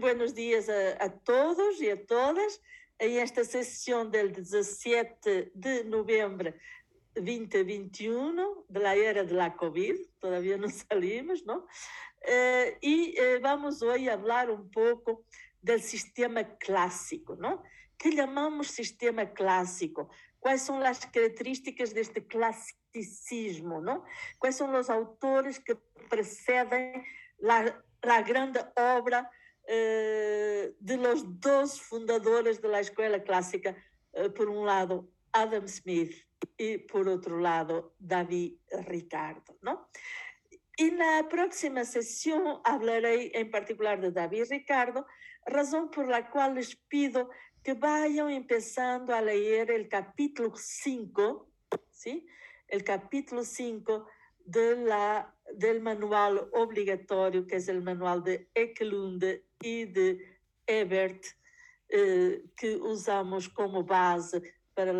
buenos dias a, a, todos e a todas em esta sessão del 17 de novembro 2021 de la era de la COVID, todavía no salimos, ¿no? Eh, y eh, vamos hoy a hablar un poco del sistema clásico, ¿no? ¿Qué llamamos sistema clásico? ¿Cuáles son las características de este clasicismo, ¿no? ¿Cuáles son los autores que preceden la, la grande obra eh, de los dos fundadores de la escuela clásica? Eh, por un lado, Adam Smith y por otro lado, David Ricardo, ¿no? En la próxima sesión hablaré en particular de David Ricardo, razón por la cual les pido que vayan empezando a leer el capítulo 5, ¿sí? El capítulo 5 de del manual obligatorio, que es el manual de Ekelund y de Ebert, eh, que usamos como base para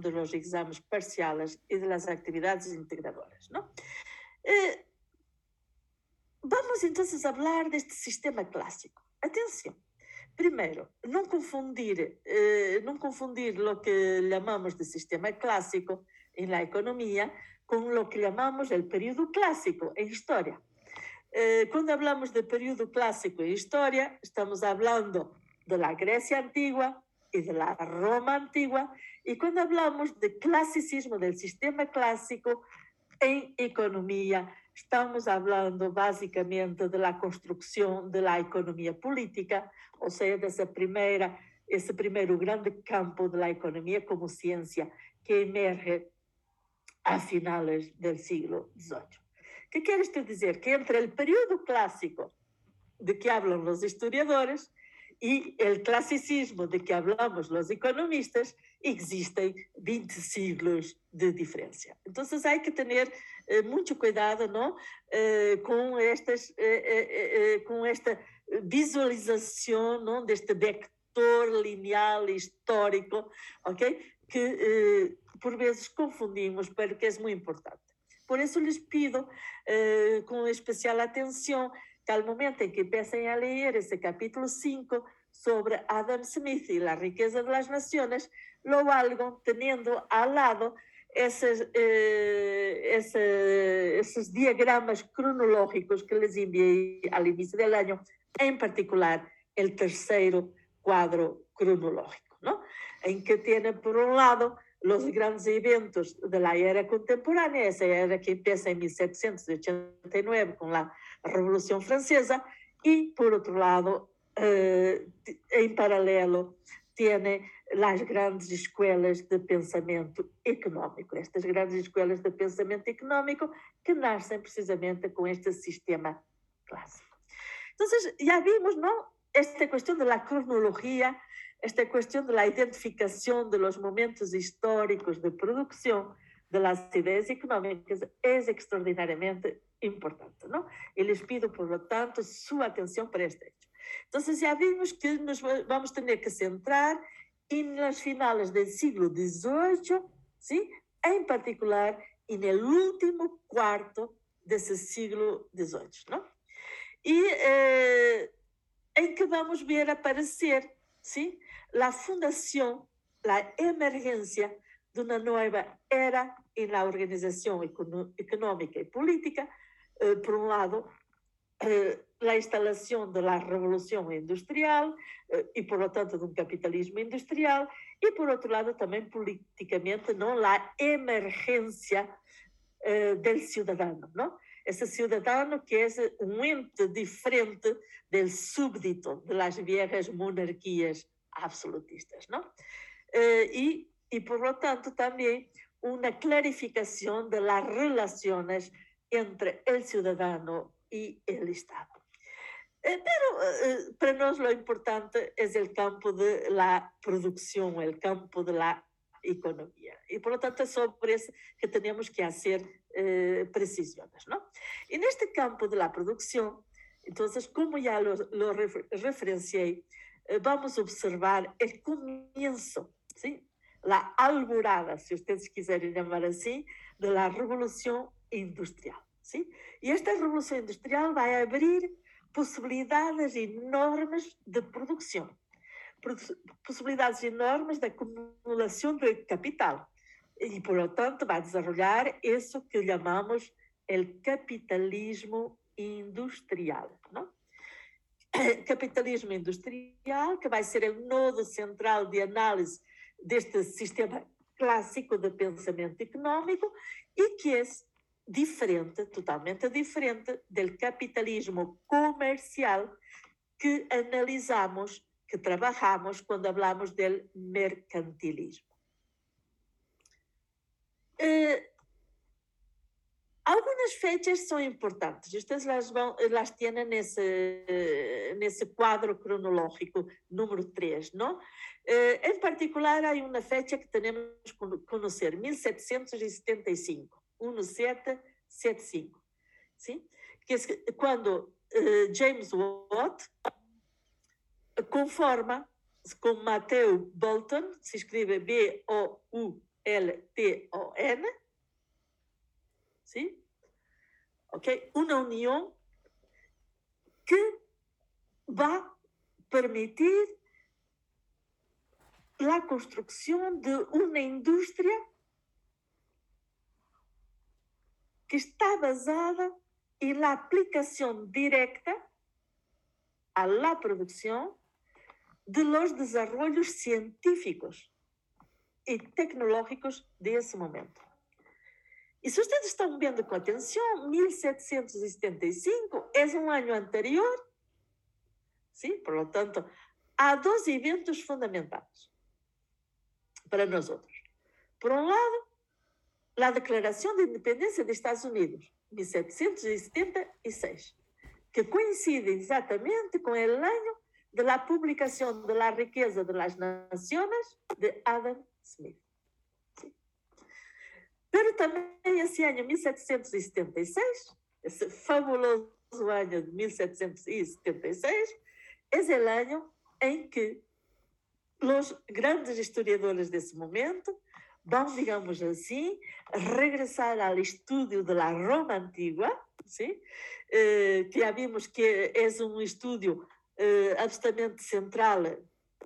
de los exámenes parciales y de las actividades integradoras. ¿no? Eh, vamos entonces a hablar de este sistema clásico. Atención. Primero, no confundir, eh, no confundir lo que llamamos de sistema clásico en la economía con lo que llamamos el periodo clásico en historia. Eh, cuando hablamos de periodo clásico en historia, estamos hablando de la Grecia antigua, y de la Roma antigua. Y cuando hablamos de clasicismo, del sistema clásico en economía, estamos hablando básicamente de la construcción de la economía política, o sea, de esa primera, ese primeiro grande campo de la economía como ciencia que emerge a finales del siglo XVIII. ¿Qué quiere esto decir? Que entre el periodo clásico de que hablan los historiadores y el clasicismo de que hablamos los economistas, existen 20 siglos de diferencia. Entonces hay que tener eh, mucho cuidado ¿no? Eh, con, estas, eh, eh, eh con esta visualización ¿no? de este vector lineal histórico, ¿ok? que eh, por vezes confundimos, pero que es muy importante. Por eso les pido con especial atención que al momento en que empiecen a leer ese capítulo 5 sobre Adam Smith y la riqueza de las naciones, lo hagan teniendo al lado esos, eh, ese, esos diagramas cronológicos que les envié al inicio del año, en particular el tercero cuadro cronológico, ¿no? en que tiene por un lado los grandes eventos de la era contemporánea, esa era que empieza en 1789 con la Revolución Francesa, y por otro lado, eh, paralelo, tiene las grandes escuelas de pensamento económico, estas grandes escuelas de pensamento económico que nacen precisamente con este sistema clásico. Entonces, ya vimos, ¿no? Esta cuestión de la cronología, esta cuestión de la identificación de los momentos históricos de producción de las ideas económicas es extraordinariamente importante, ¿no? Y les pido, por lo tanto, su atención para este hecho. Entonces ya vimos que nos vamos tener que centrar en las finales del siglo XVIII, ¿sí? En particular en el último cuarto de ese siglo XVIII, ¿no? Y eh, en que vamos ver aparecer, ¿sí? La fundación, la emergencia de una nueva era en la organización económica y política, eh, por un lado, eh, la instalación de la revolución industrial eh, y por lo tanto de un capitalismo industrial y por otro lado también políticamente no la emergencia del ciudadano, ¿no? Ese ciudadano que es un ente diferente del súbdito de las viejas monarquías absolutistas, ¿no? y, y por lo tanto también una clarificación de las relaciones entre el ciudadano y el Estado. Eh, pero eh, para nós lo importante es el campo de la producción, el campo de la economía. Y por lo tanto es sobre eso que tenemos que hacer eh, precisiones. ¿no? En este campo de la producción, entonces, como ya lo, lo eh, vamos a observar el comienzo, ¿sí? la alborada, si ustedes quieren llamar así, de la revolución industrial. ¿sí? Y esta revolución industrial va a abrir possibilidades enormes de produção, possibilidades enormes de acumulação de capital. E, por lo tanto, vai desenvolver isso que chamamos o capitalismo industrial. Não? Capitalismo industrial, que vai ser o nodo central de análise deste sistema clássico de pensamento econômico e que é diferente, totalmente diferente, do capitalismo comercial que analisamos, que trabalhamos quando falamos do mercantilismo. Eh, algunas fechas son importantes, ustedes las, van, las tienen en ese, cronológico número 3, ¿no? Eh, en particular hay una fecha que tenemos que conocer, 1775, 1775, ¿sí? Que es eh, James Watt conforma con Matthew Bolton, se escribe B-O-U-L-T-O-N, ¿sí? ¿Ok? Una unión que va a permitir la construcción de una industria que está basada en la aplicación directa a la producción de los desarrollos científicos y tecnológicos de ese momento. E se vocês estão vendo com atenção, 1775 é um ano anterior, sim, por lo tanto, há dois eventos fundamentais para nós outros. Por um lado, a Declaração de Independência dos Estados Unidos, 1776, que coincide exatamente com o ano da publicação da riqueza das nações de Adam Smith. Pero também esse ano 1776, esse fabuloso ano de 1776, é o ano em que os grandes historiadores desse momento vão, digamos assim, regressar ao estudo da Roma antiga, ¿sí? Eh, que já vimos que é um estudo eh, absolutamente central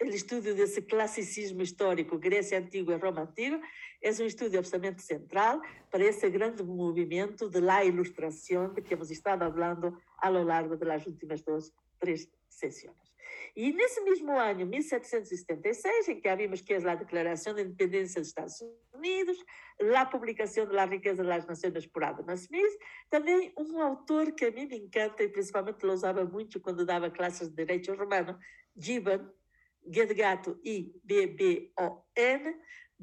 o estudo desse classicismo histórico, Grécia Antiga e Roma Antiga, é um estudo absolutamente central para esse grande movimento de la ilustração de que hemos estado falando ao longo das últimas duas, três sessões. E nesse mesmo ano, 1776, em que havíamos que é a Declaração de Independência dos Estados Unidos, a publicação da riqueza das nações por Adam Smith, também um autor que a mim me encanta e principalmente lo usava muito quando dava classes de direito romano, Gibbon, Gedgato I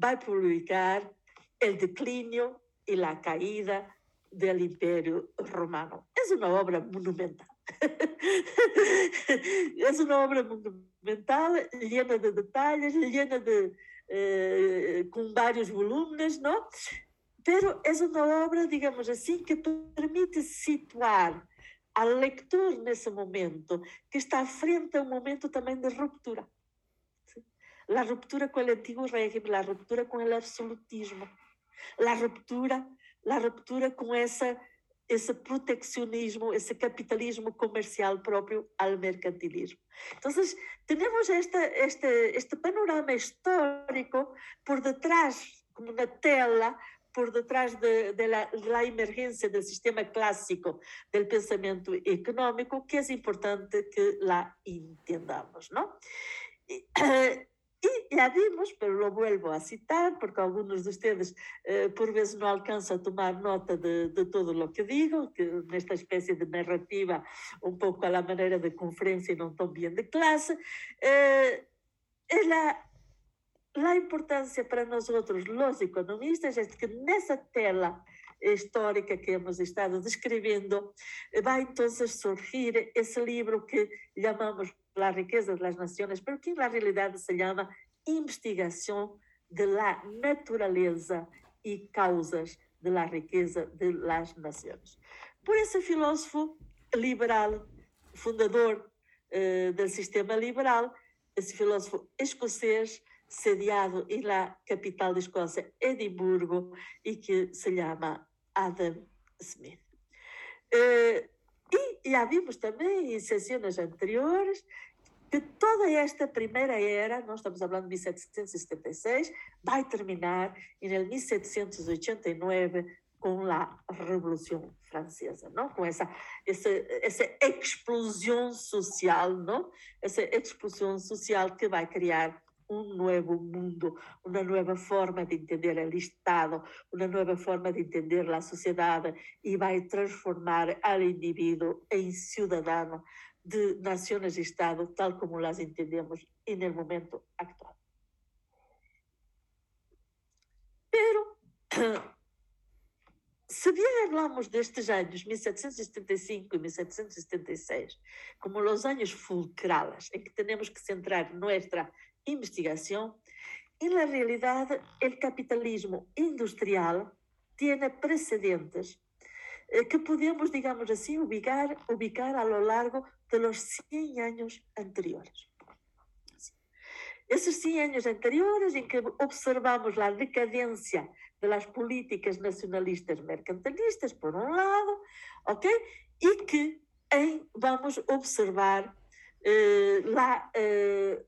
B-B-O-N, vai publicar El declinio y la caída del Imperio Romano. Es una obra monumental. es una obra monumental, llena de detalles, llena de, eh, con varios volúmenes, ¿no? Pero es una obra, digamos así, que permite situar al lector nesse momento, que está frente a um momento também de ruptura la ruptura con el antiguo régimen, la ruptura con el absolutismo, la ruptura, la ruptura com essa esse proteccionismo, esse capitalismo comercial próprio ao mercantilismo. Então, temos esta, este, este panorama histórico por detrás, como na tela, por detrás de, de, la, de la emergência do sistema clássico do pensamento econômico, que é importante que la entendamos, não? Y ya vimos, pero lo vuelvo a citar porque algunos de ustedes eh, por vezes no alcanzan a tomar nota de, de, lo que digo, que nesta especie de narrativa un poco a la manera de conferencia y no tan bien de clase, eh, la, la importancia para nosotros los economistas es que nessa tela histórica que hemos estado descrevendo, vai então surgir esse livro que chamamos la riqueza de las naciones, pero que en la realidad se llama investigación de la naturaleza y causas de la riqueza de las naciones. Por esse filósofo liberal, fundador uh, do sistema liberal, esse filósofo escocês, sediado em la capital de Escócia, Edimburgo, e que se chama Adam Smith. Uh, E já vimos também em sessões anteriores que toda esta primeira era, nós estamos falando de 1776, vai terminar em 1789 com a Revolução Francesa, não? Com essa essa essa explosão social, não? Essa explosão social que vai criar um novo mundo, uma nova forma de entender o Estado, uma nova forma de entender a sociedade e vai transformar o indivíduo em cidadão de naciones-Estado, tal como las entendemos en el momento actual. Pero, se bien hablamos destes anos 1775 e 1776 como os anos fulcrales em que temos que centrar nossa investigação, na realidade, o capitalismo industrial tem precedentes eh, que podemos, digamos assim, ubicar, ubicar a lo largo de los 100 años anteriores. Esses 100 anos anteriores em que observamos a decadência das políticas nacionalistas mercantilistas, por um lado, ok? E que em, vamos observar eh, lá eh,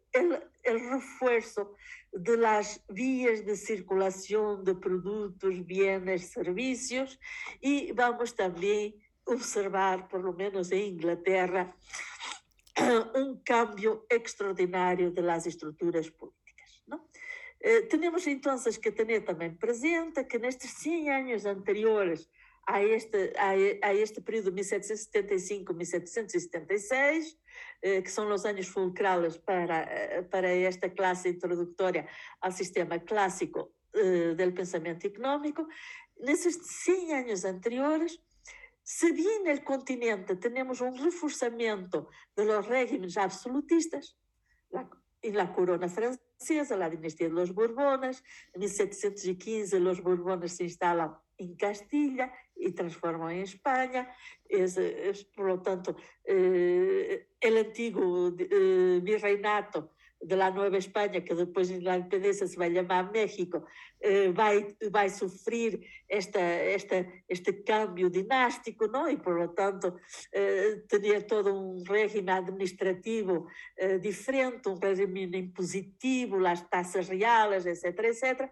o reforço de las vías de circulação de produtos, bienes, serviços e vamos também observar, por lo menos em Inglaterra, um cambio extraordinário das estruturas políticas. Não? Eh, temos então que ter também presente que nestes 100 anos anteriores a este, a, a este período 1775-1776, eh, que são os anos fulcrales para, eh, para esta classe introdutória ao sistema clássico eh, do pensamento económico, nesses 100 anos anteriores, se bien el continente tenemos un reforzamiento de los regímenes absolutistas, la, en la corona francesa, la dinastía de los Borbones, en 1715 los Borbones se instalan en Castilla y transforman en España, es, es por lo tanto eh, el antiguo eh, virreinato de la Nueva España, que depois na independência se vai chamar México, eh, vai, vai sofrer esta, esta, este cambio dinástico, não? e, por lo tanto, eh, ter todo um regime administrativo eh, diferente, um regime impositivo, as taxas reais, etc., etc.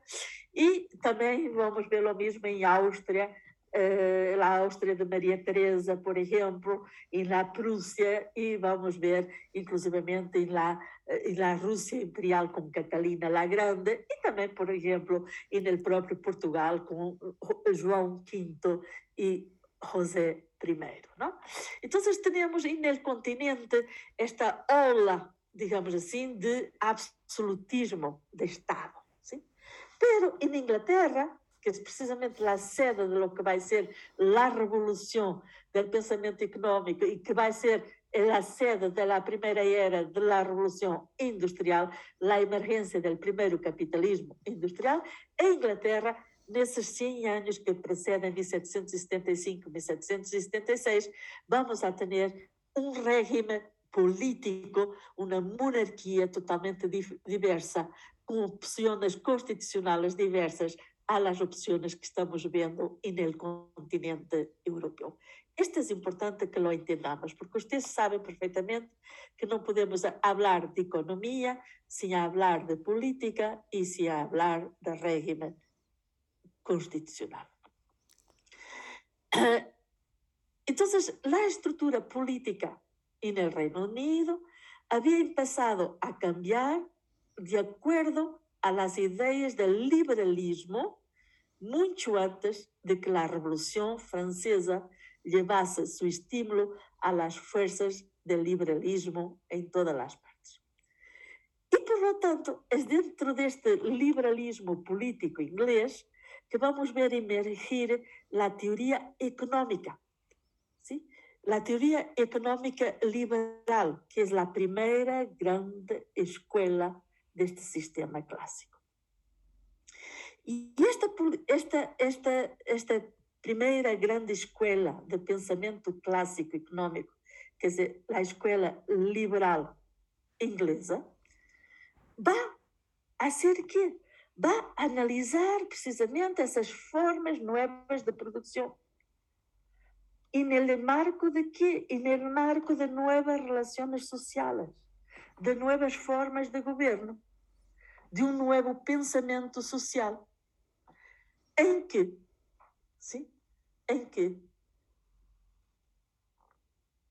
E também vamos ver o mesmo em Áustria, eh, a Áustria de Maria Teresa, por exemplo, e na Prússia, e vamos ver, inclusivamente, em la, em la Rússia imperial com Catalina la Grande, e também, por exemplo, e no próprio Portugal com João V e José I. Não? Então, temos no continente esta ola, digamos assim, de absolutismo de Estado. Sim? Pero, em Inglaterra, que é precisamente a sede de lo que vai ser a revolução do pensamento económico e que vai ser a sede da primeira era da revolução industrial, a emergência do primeiro capitalismo industrial, em Inglaterra, nesses 100 anos que precedem 1775, 1776, vamos a ter um regime político, uma monarquia totalmente diversa, com opções constitucionais diversas, a las opciones que estamos viendo en el continente europeo. Esto es importante que lo entendamos, porque ustedes saben perfectamente que no podemos hablar de economía sin hablar de política y sin hablar de régimen constitucional. Entonces, la estructura política en el Reino Unido había empezado a cambiar de acuerdo a las ideas del liberalismo muito antes de que a Revolução Francesa levasse seu estímulo às forças do liberalismo em todas as partes. E, por lo tanto, é dentro deste liberalismo político inglês que vamos ver emergir a teoria econômica. ¿sí? A teoria econômica liberal, que é a primeira grande escola deste sistema clássico. E esta, esta, esta, esta primeira grande escola de pensamento clássico econômico, quer dizer, a escola liberal inglesa, vai a ser que vai analisar precisamente essas formas novas de produção. en el marco de qué? En el marco de nuevas relaciones sociales, de nuevas formas de gobierno, de um novo pensamento social, em que, sim, em que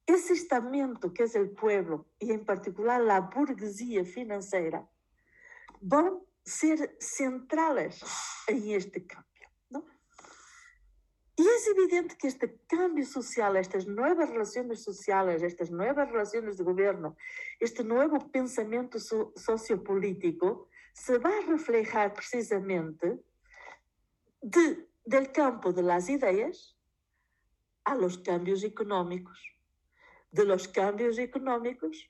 esse estamento que é o povo, e em particular a burguesia financeira, vão ser centrais em este campo. E é evidente que este cambio social, estas novas relações sociais, estas novas relações de governo, este novo pensamento so sociopolítico se vai reflejar precisamente de, del campo de las ideas a los cambios económicos, de los cambios económicos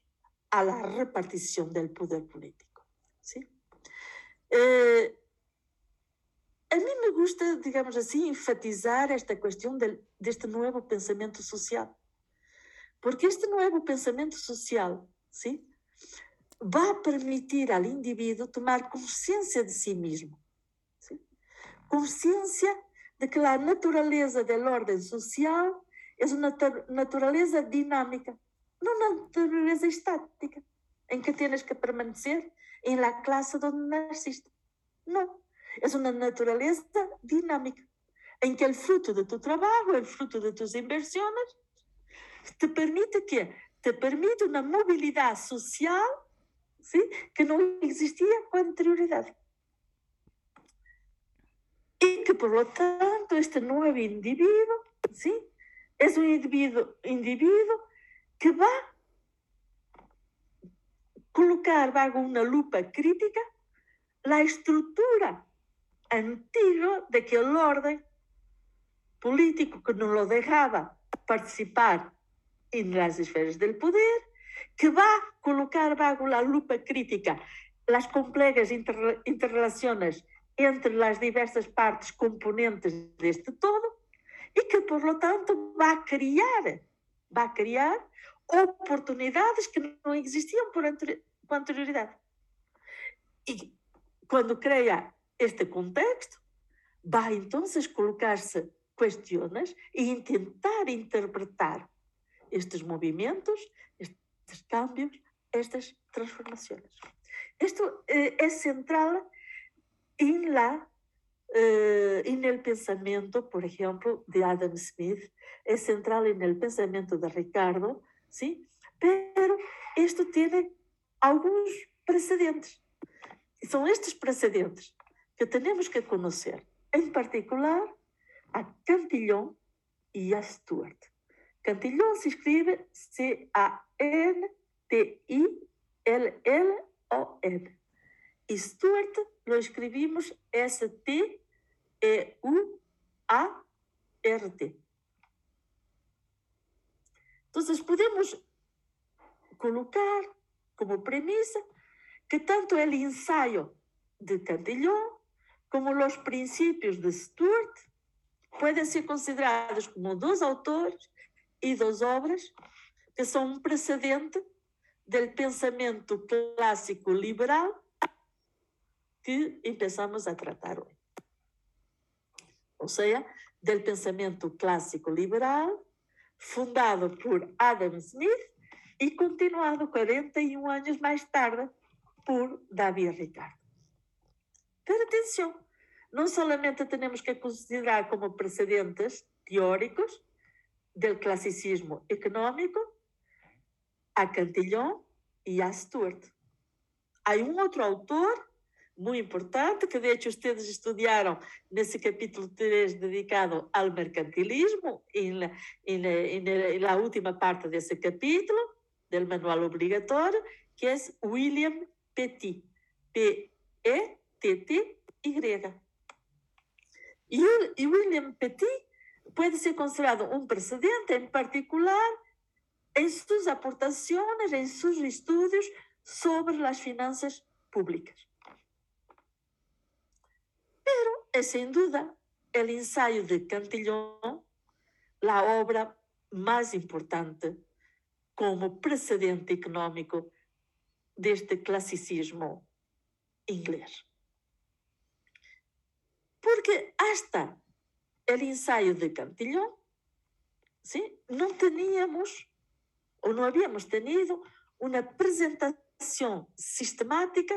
a la repartición del poder político. ¿sí? Eh, a mí me gusta, digamos assim, enfatizar esta questão de, deste novo pensamento social. Porque este novo pensamento social, sim, vai permitir ao indivíduo tomar consciência de si mesmo. Consciência de que a natureza da ordem social é uma natureza dinâmica, não uma natureza estática, em que tens que permanecer em la classe onde nasciste. Não es una naturaleza dinámica, en que el fruto de tu trabajo, el fruto de tus inversiones, te permite que te permite una movilidad social ¿sí? que no existía con anterioridad. Y que por lo tanto este nuevo individuo ¿sí? es un individuo, individuo que va a colocar bajo una lupa crítica la estructura antigo de que el orden político que no lo dejaba participar en las esferas del poder, que va a colocar bajo la lupa crítica las complejas inter interrelaciones entre las diversas partes componentes de este todo y que por lo tanto va a crear, va a crear oportunidades que no existían por, anter por anterioridad. Y cuando crea este contexto, vai então colocar-se questões e tentar interpretar estes movimentos, estes cambios, estas transformações. Isto eh, é central em la eh, en el pensamiento, por ejemplo, de Adam Smith, es central en el pensamiento de Ricardo, ¿sí? Pero esto tiene algunos precedentes. Son estos precedentes que temos que conhecer, em particular a Cantillon e a Stuart. Cantillon se escreve C-A-N-T-I-L-L-O-N. E Stuart lo escrevimos S-T-E-U-A-R-T. Então, podemos colocar como premissa que tanto o ensaio de Cantillon como os princípios de Stuart podem ser considerados como dois autores e duas obras que são um precedente do pensamento clássico liberal que começamos a tratar hoje. Ou seja, do pensamento clássico liberal, fundado por Adam Smith e continuado 41 anos mais tarde por David Ricardo. Pero atenção, não somente temos que considerar como precedentes teóricos do classicismo econômico a Cantillon e a Stuart. Há um outro autor muito importante, que de hecho ustedes estudiaram nesse capítulo 3 dedicado ao mercantilismo, em la, en, en, en la última parte desse capítulo, del manual obrigatório, que é William Petit. P-E TTY. E, e William Petit pode ser considerado um precedente, em particular, em suas aportações, em seus estudos sobre as finanças públicas. Pero é sem dúvida o ensaio de Cantillon a obra mais importante como precedente econômico deste classicismo inglês. Porque hasta el ensayo de Cantillon ¿sí? no teníamos o no habíamos tenido una presentación sistemática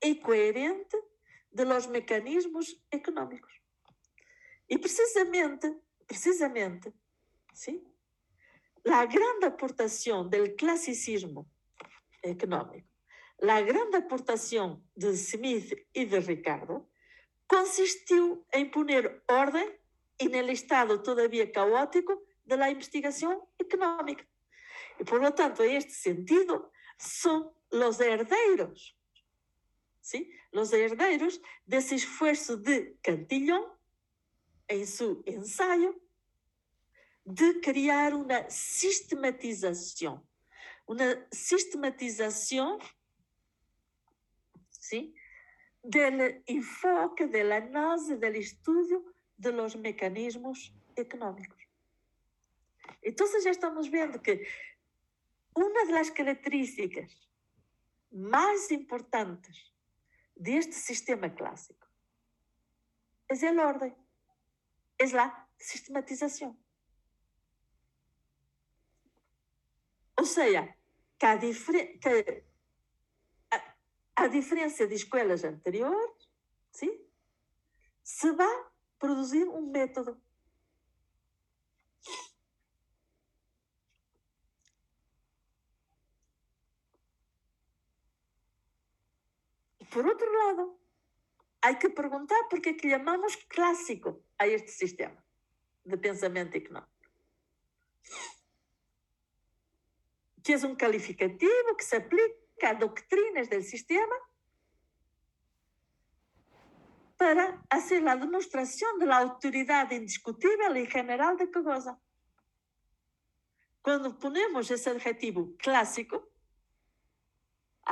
y coherente de los mecanismos económicos. Y precisamente, precisamente, ¿sí? la gran aportación del clasicismo económico, la gran aportación de Smith y de Ricardo, consistió en poner orden en el estado todavía caótico de la investigación económica. Y por lo tanto, en este sentido, son los herederos, ¿sí? Los herederos de ese esfuerzo de Cantillon en su ensayo de crear una sistematización, una sistematización, ¿sí? Del enfoque, del análisis, del estudio de los mecanismos económicos. Entonces ya estamos viendo que una de las características más importantes de este sistema clásico es el orden, es la sistematización. O seja, que a, que a, a diferença de escolas anteriores, sim, se vai produzir um método. Por outro lado, há que perguntar é que chamamos clássico a este sistema de pensamento econômico. Que é um calificativo que se aplica a doutrinas do sistema para hacer a demonstração da autoridade indiscutível e general de que goza. Quando ponemos esse adjetivo clássico,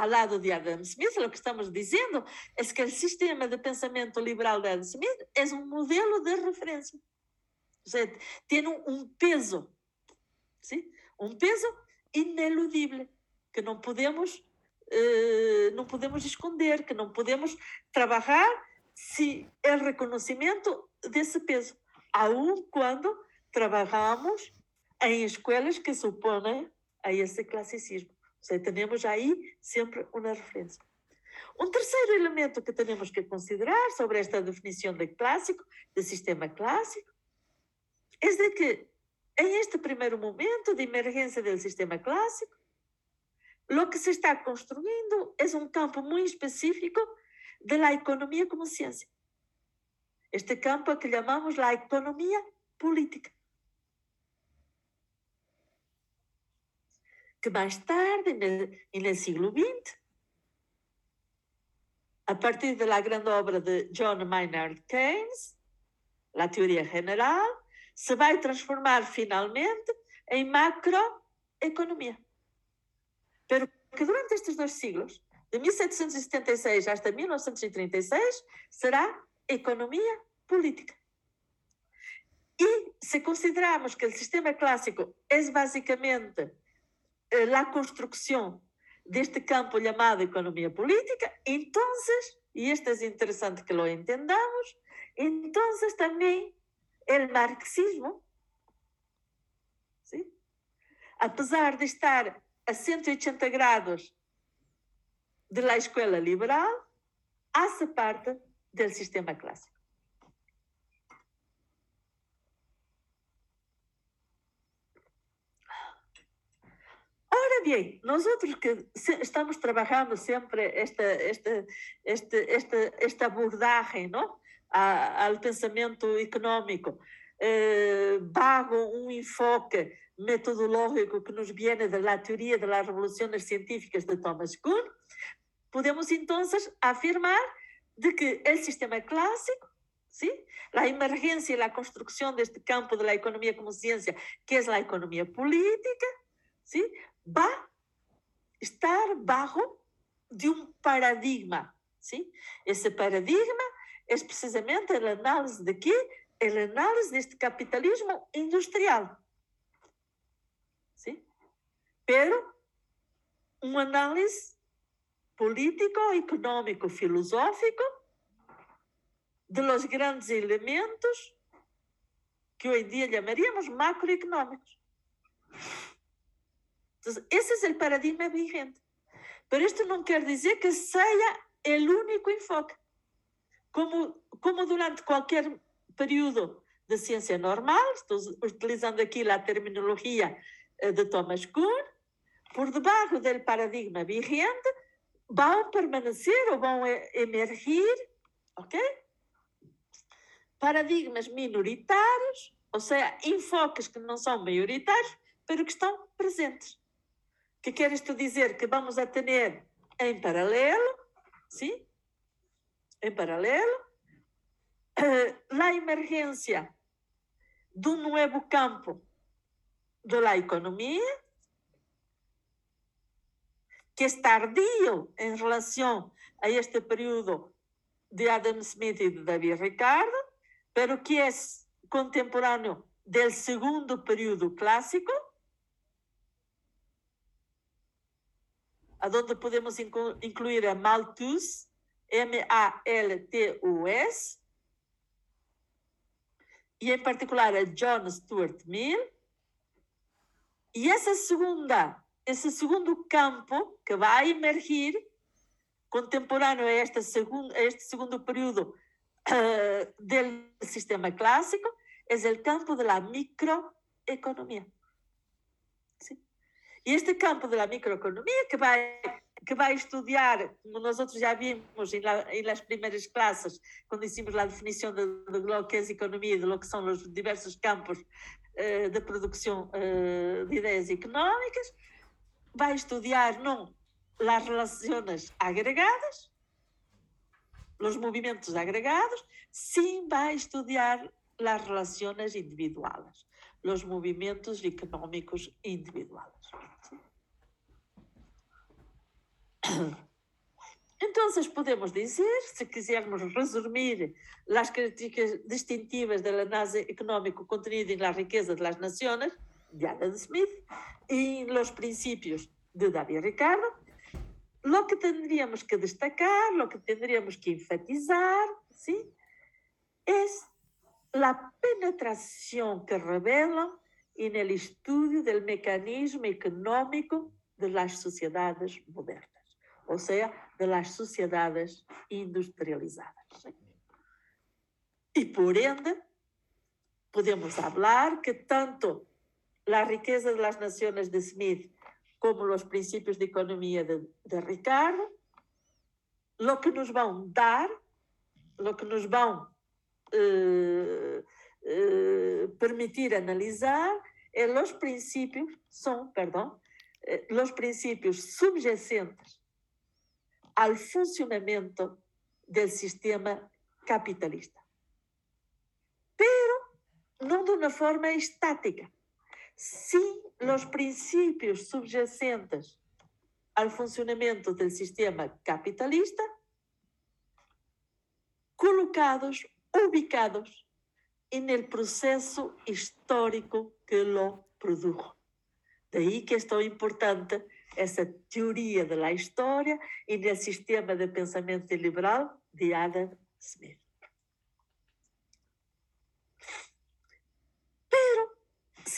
ao lado de Adam Smith, o que estamos dizendo é que o sistema de pensamento liberal de Adam Smith é um modelo de referência. Ou seja, tem um peso, um peso ineludível, que não podemos, eh, não podemos esconder, que não podemos trabalhar se é reconhecimento desse peso, aun quando trabalhamos em escolas que supõem a esse classicismo. Ou seja, temos aí sempre uma referência. Um terceiro elemento que temos que considerar sobre esta definição de clássico, de sistema clássico, é de que em este primeiro momento de emergência do sistema clássico, o que se está construindo é um campo muito específico de la economia como ciência. Este campo é que chamamos a economia política. Que mais tarde, no siglo XX, a partir da grande obra de John Maynard Keynes, a teoria general, se vai transformar finalmente em macroeconomia. Pero que durante estes dois siglos, de 1776 até 1936, será economia política. E se considerarmos que o sistema clássico é basicamente a construção deste campo chamado economia política, então, e isto é interessante que lo entendamos, então também o marxismo, ¿sí? apesar de estar a 180 grados de la escola liberal, hace parte do sistema clássico. Ora bem, nós outros que estamos trabalhando sempre esta, esta, esta, esta, esta abordagem não? ao pensamento econômico, eh, bago um enfoque metodológico que nos viene da teoria das revoluções científicas de Thomas Kuhn, podemos então afirmar de que o sistema clássico, ¿sí? a emergência e a construção deste campo da economia como ciência, que é a economia política, ¿sí? Va estar bajo de um paradigma. ¿sí? Esse paradigma é precisamente a análise de quê? A análise deste capitalismo industrial. ¿sí? Pero uma análise político, econômico, filosófico de los grandes elementos que hoy día llamaríamos macroeconómicos. Entonces, ese es el paradigma vigente. Pero esto no quiere decir que sea el único enfoque. Como, como durante cualquier periodo de ciencia normal, estou utilizando aqui a terminologia eh, de Thomas Kuhn, por debaixo do paradigma vigente, vão permanecer ou vão emergir, ok? Paradigmas minoritários, ou seja, enfoques que não são maioritários, mas que estão presentes. Que quer isto dizer que vamos a ter em paralelo, sim? Em paralelo, a emergência de um novo campo da economia, que es tardío en relación a este periodo de Adam Smith y de David Ricardo, pero que es contemporáneo del segundo periodo clásico, a donde podemos incluir a Malthus, M-A-L-T-U-S, e em particular a John Stuart Mill. E essa segunda esse segundo campo que vai emergir, contemporâneo a, esta segundo, a este segundo período uh, do sistema clássico, é o campo da microeconomia. Sim? E este campo da microeconomia que vai que vai estudar, como nós outros já vimos em, em primeiras classes, quando hicimos a definição de, de lo que é economia, de lo que são os diversos campos uh, de produção uh, de ideias económicas, vai estudar não as relações agregadas, os movimentos agregados, sim vai estudar as relações individuais, os movimentos económicos individuais. Então, podemos dizer, se quisermos resumir as características distintivas da análise económica contenida na riqueza das nações, de Adam Smith, y los principios de David Ricardo, lo que tendríamos que destacar, lo que tendríamos que enfatizar, ¿sí? es la penetración que revelan en el estudio del mecanismo económico de las sociedades modernas, o sea, de las sociedades industrializadas. Y por ende, podemos hablar que tanto la riqueza de las naciones de Smith como los principios de economía de, de Ricardo, lo que nos van dar, lo que nos van eh, eh, permitir analizar é los principios, son, perdón, eh, los principios subyacentes al funcionamiento del sistema capitalista. Pero no de una forma estática, sim os princípios subjacentes ao funcionamento do sistema capitalista colocados, ubicados no processo histórico que lo produjo. Daí que é tão importante essa teoria da história e do sistema de pensamento liberal de Adam Smith.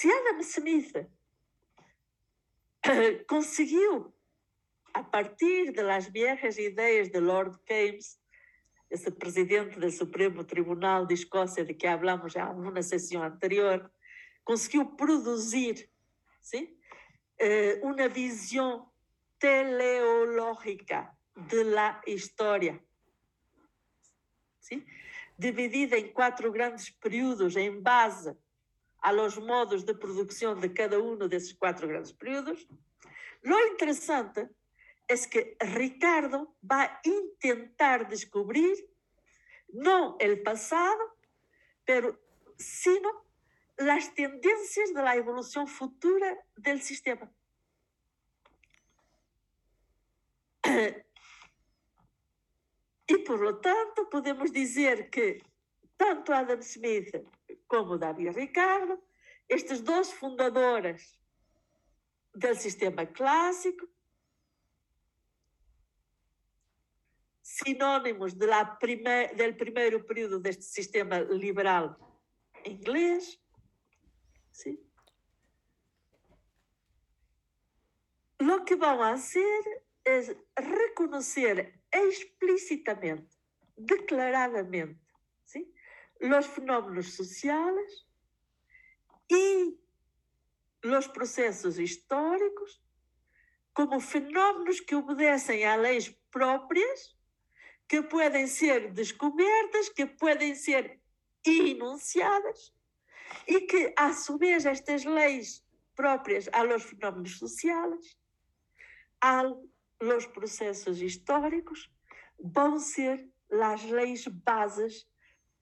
se Adam Smith conseguiu, a partir das viejas ideias de Lord Keynes, esse presidente do Supremo Tribunal de Escócia de que hablamos já numa sessão anterior, conseguiu produzir sim, uma visão teleológica da história, sim? dividida em quatro grandes períodos em base a los modos de produção de cada um desses quatro grandes períodos. Lo interessante é que Ricardo vai tentar descobrir não o passado, pero sino as tendências da evolução futura do sistema. E, por lo tanto, podemos dizer que tanto Adam Smith como David Ricardo, estes dois fundadores do sistema clássico, sinónimos de la prime, del primeiro período deste sistema liberal inglês, ¿sí? Lo que van a hacer es reconocer explícitamente, declaradamente, ¿sí? los fenómenos sociales y los procesos históricos como fenómenos que obedecem a leis próprias, que podem ser descobertas, que podem ser enunciadas e que, a su vez, estas leis próprias a los fenómenos sociais, a los processos históricos, vão ser as leis bases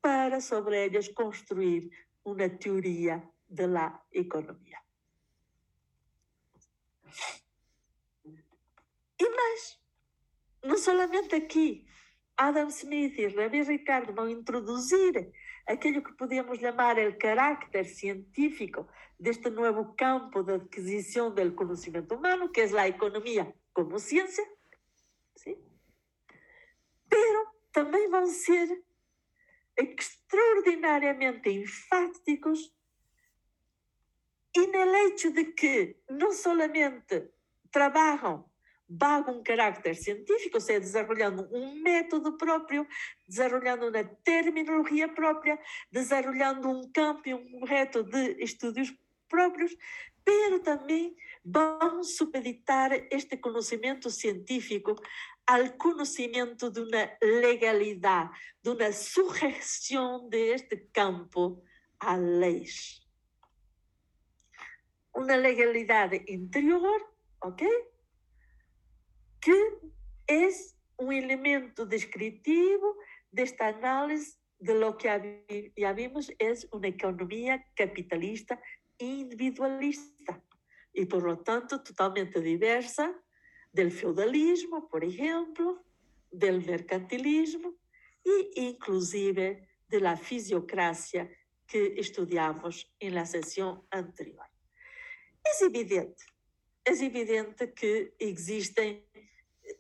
para sobre elas construir uma teoria da economia. E mais, não somente aqui, Adam Smith e Ravi Ricardo vão introduzir aquilo que podemos chamar o carácter científico deste novo campo de aquisição do conhecimento humano, que é a economia como ciência, ¿sí? pero também vão ser extraordinariamente enfáticos e no hecho de que não solamente trabalham bajo um carácter científico, ou seja, desenvolvendo um método próprio, desenvolvendo uma terminologia própria, desenvolvendo um campo e um reto de estudos próprios, pero também vão supeditar este conhecimento científico ao conhecimento de uma legalidade, de uma sugestão deste campo a leis. Uma legalidade interior, ok? Que é um elemento descritivo desta análise de lo que já vimos é uma economia capitalista individualista e, por lo tanto, totalmente diversa do feudalismo, por exemplo, do mercantilismo e, inclusive, da fisiocracia que estudamos na sessão anterior. É evidente, é evidente que existem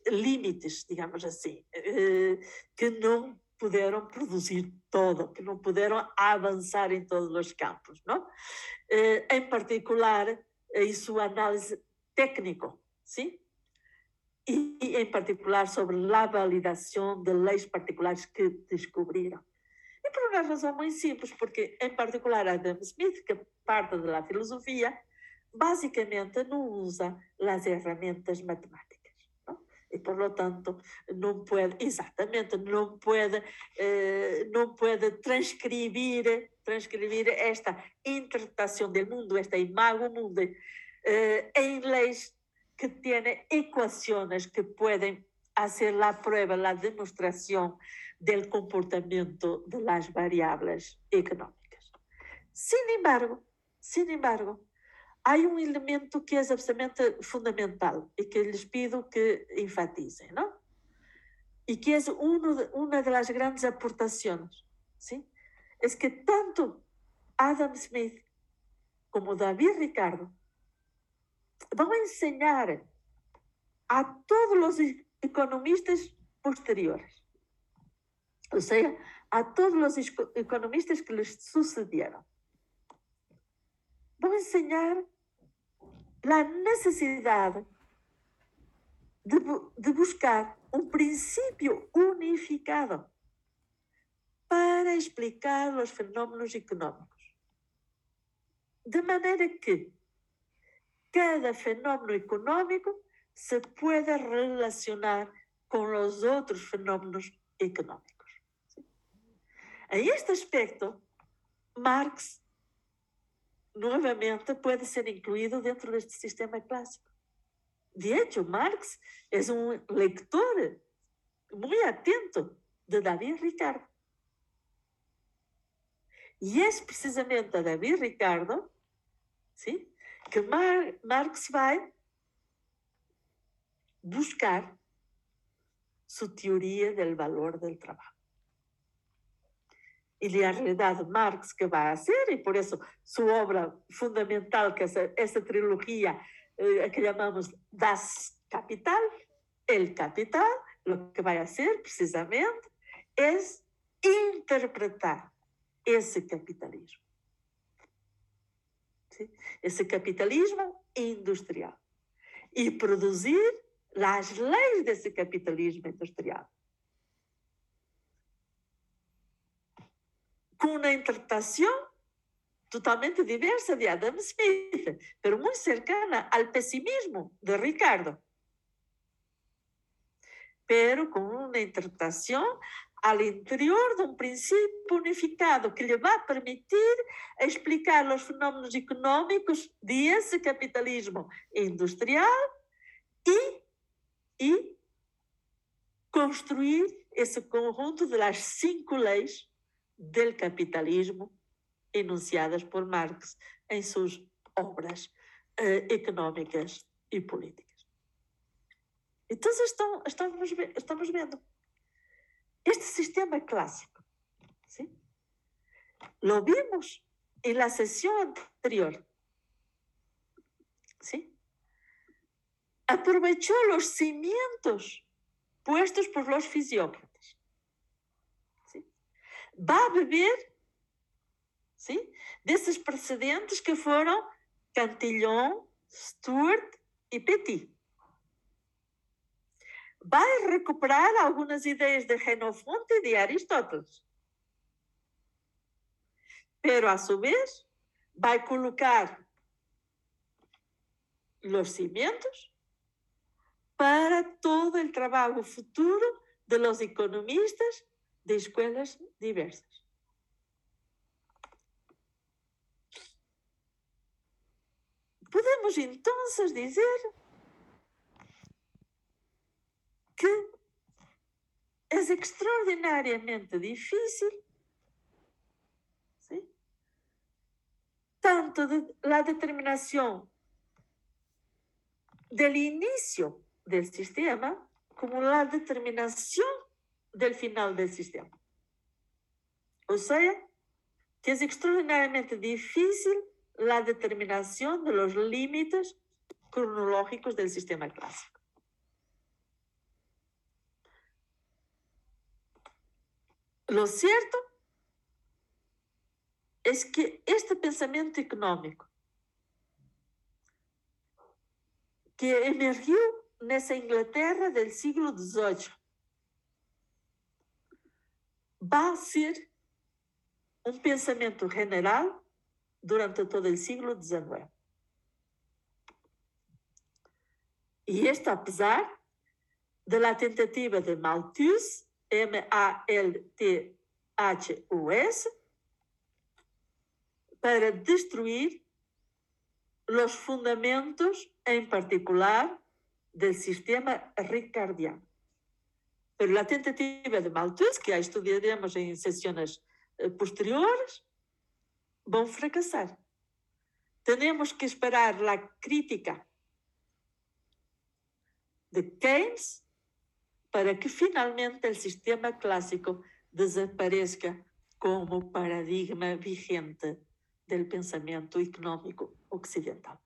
limites, digamos assim, eh, que não puderam produzir todo, que não puderam avançar em todos os campos, não? Eh, em particular, em sua análise técnico, sim? E, em particular sobre a validação de leis particulares que descobriram. E por uma razão muito simples, porque em particular Adam Smith, que parte da filosofia, basicamente não usa as ferramentas matemáticas por lo tanto não pode exatamente não pode eh, não pode transcrever transcrever esta interpretação do mundo esta imagem do mundo eh, em que têm equações que podem fazer a prova a demonstração do comportamento das variáveis económicas. Sin embargo sin embargo há um elemento que é absolutamente fundamental e que lhes pido que enfatizem, não? E que é uma das grandes aportações, sim? É que tanto Adam Smith como David Ricardo vão ensinar a todos os economistas posteriores, ou seja, a todos os economistas que lhes sucederam, vão ensinar a necessidade de, de buscar um princípio unificado para explicar os fenómenos económicos. De maneira que cada fenómeno económico se pueda relacionar com os outros fenómenos económicos. Em este aspecto, Marx nuevamente puede ser incluído dentro de este sistema clásico. De hecho, Marx es un lector muy atento de David Ricardo. Y es precisamente a David Ricardo ¿sí? que Mar Marx va a buscar su teoría del valor del trabajo. E na realidade Marx que vai ser, e por isso sua obra fundamental, que é essa, essa trilogia eh, que chamamos Das Capital, El Capital, o que vai ser precisamente é interpretar esse capitalismo. ese capitalismo industrial y producir las leyes de ese capitalismo industrial. Con una interpretación totalmente diversa de Adam Smith, pero muy cercana al pesimismo de Ricardo, pero con una interpretación al interior de un principio unificado que le va a permitir explicar los fenómenos económicos de ese capitalismo industrial y, y construir ese conjunto de las cinco leyes del capitalismo enunciadas por Marx em suas obras uh, económicas e políticas. Então, estão, estamos, estamos vendo este sistema clássico. ¿sí? Lo vimos en la sesión anterior. ¿sí? Aprovechó los cimientos puestos por los fisiócratas. A beber ¿sí? desses precedentes que foram Cantillon, Stuart e Petit. Vai recuperar algumas ideias de Xenofonte e de Aristóteles. Pero, a su vez, vai colocar os cimientos para todo o trabalho futuro de los economistas de escolas diversas. Podemos entonces dizer que é extraordinariamente difícil, tanto de la determinación del inicio del sistema como la determinación del final del sistema. O sea, que es extraordinariamente difícil la determinación de los límites cronológicos del sistema clásico. Lo cierto es que este pensamiento económico que emergió en esa Inglaterra del siglo XVIII va a ser un pensamiento general durante todo o século XIX. E esto apesar de la tentativa de Malthus, M-A-L-T-H-U-S, para destruir os fundamentos, em particular, do sistema ricardiano. Pero a tentativa de Malthus, que a estudiaremos em sessões eh, posteriores, vão fracassar. Temos que esperar a crítica de Keynes para que finalmente o sistema clássico desapareça como paradigma vigente do pensamento econômico ocidental.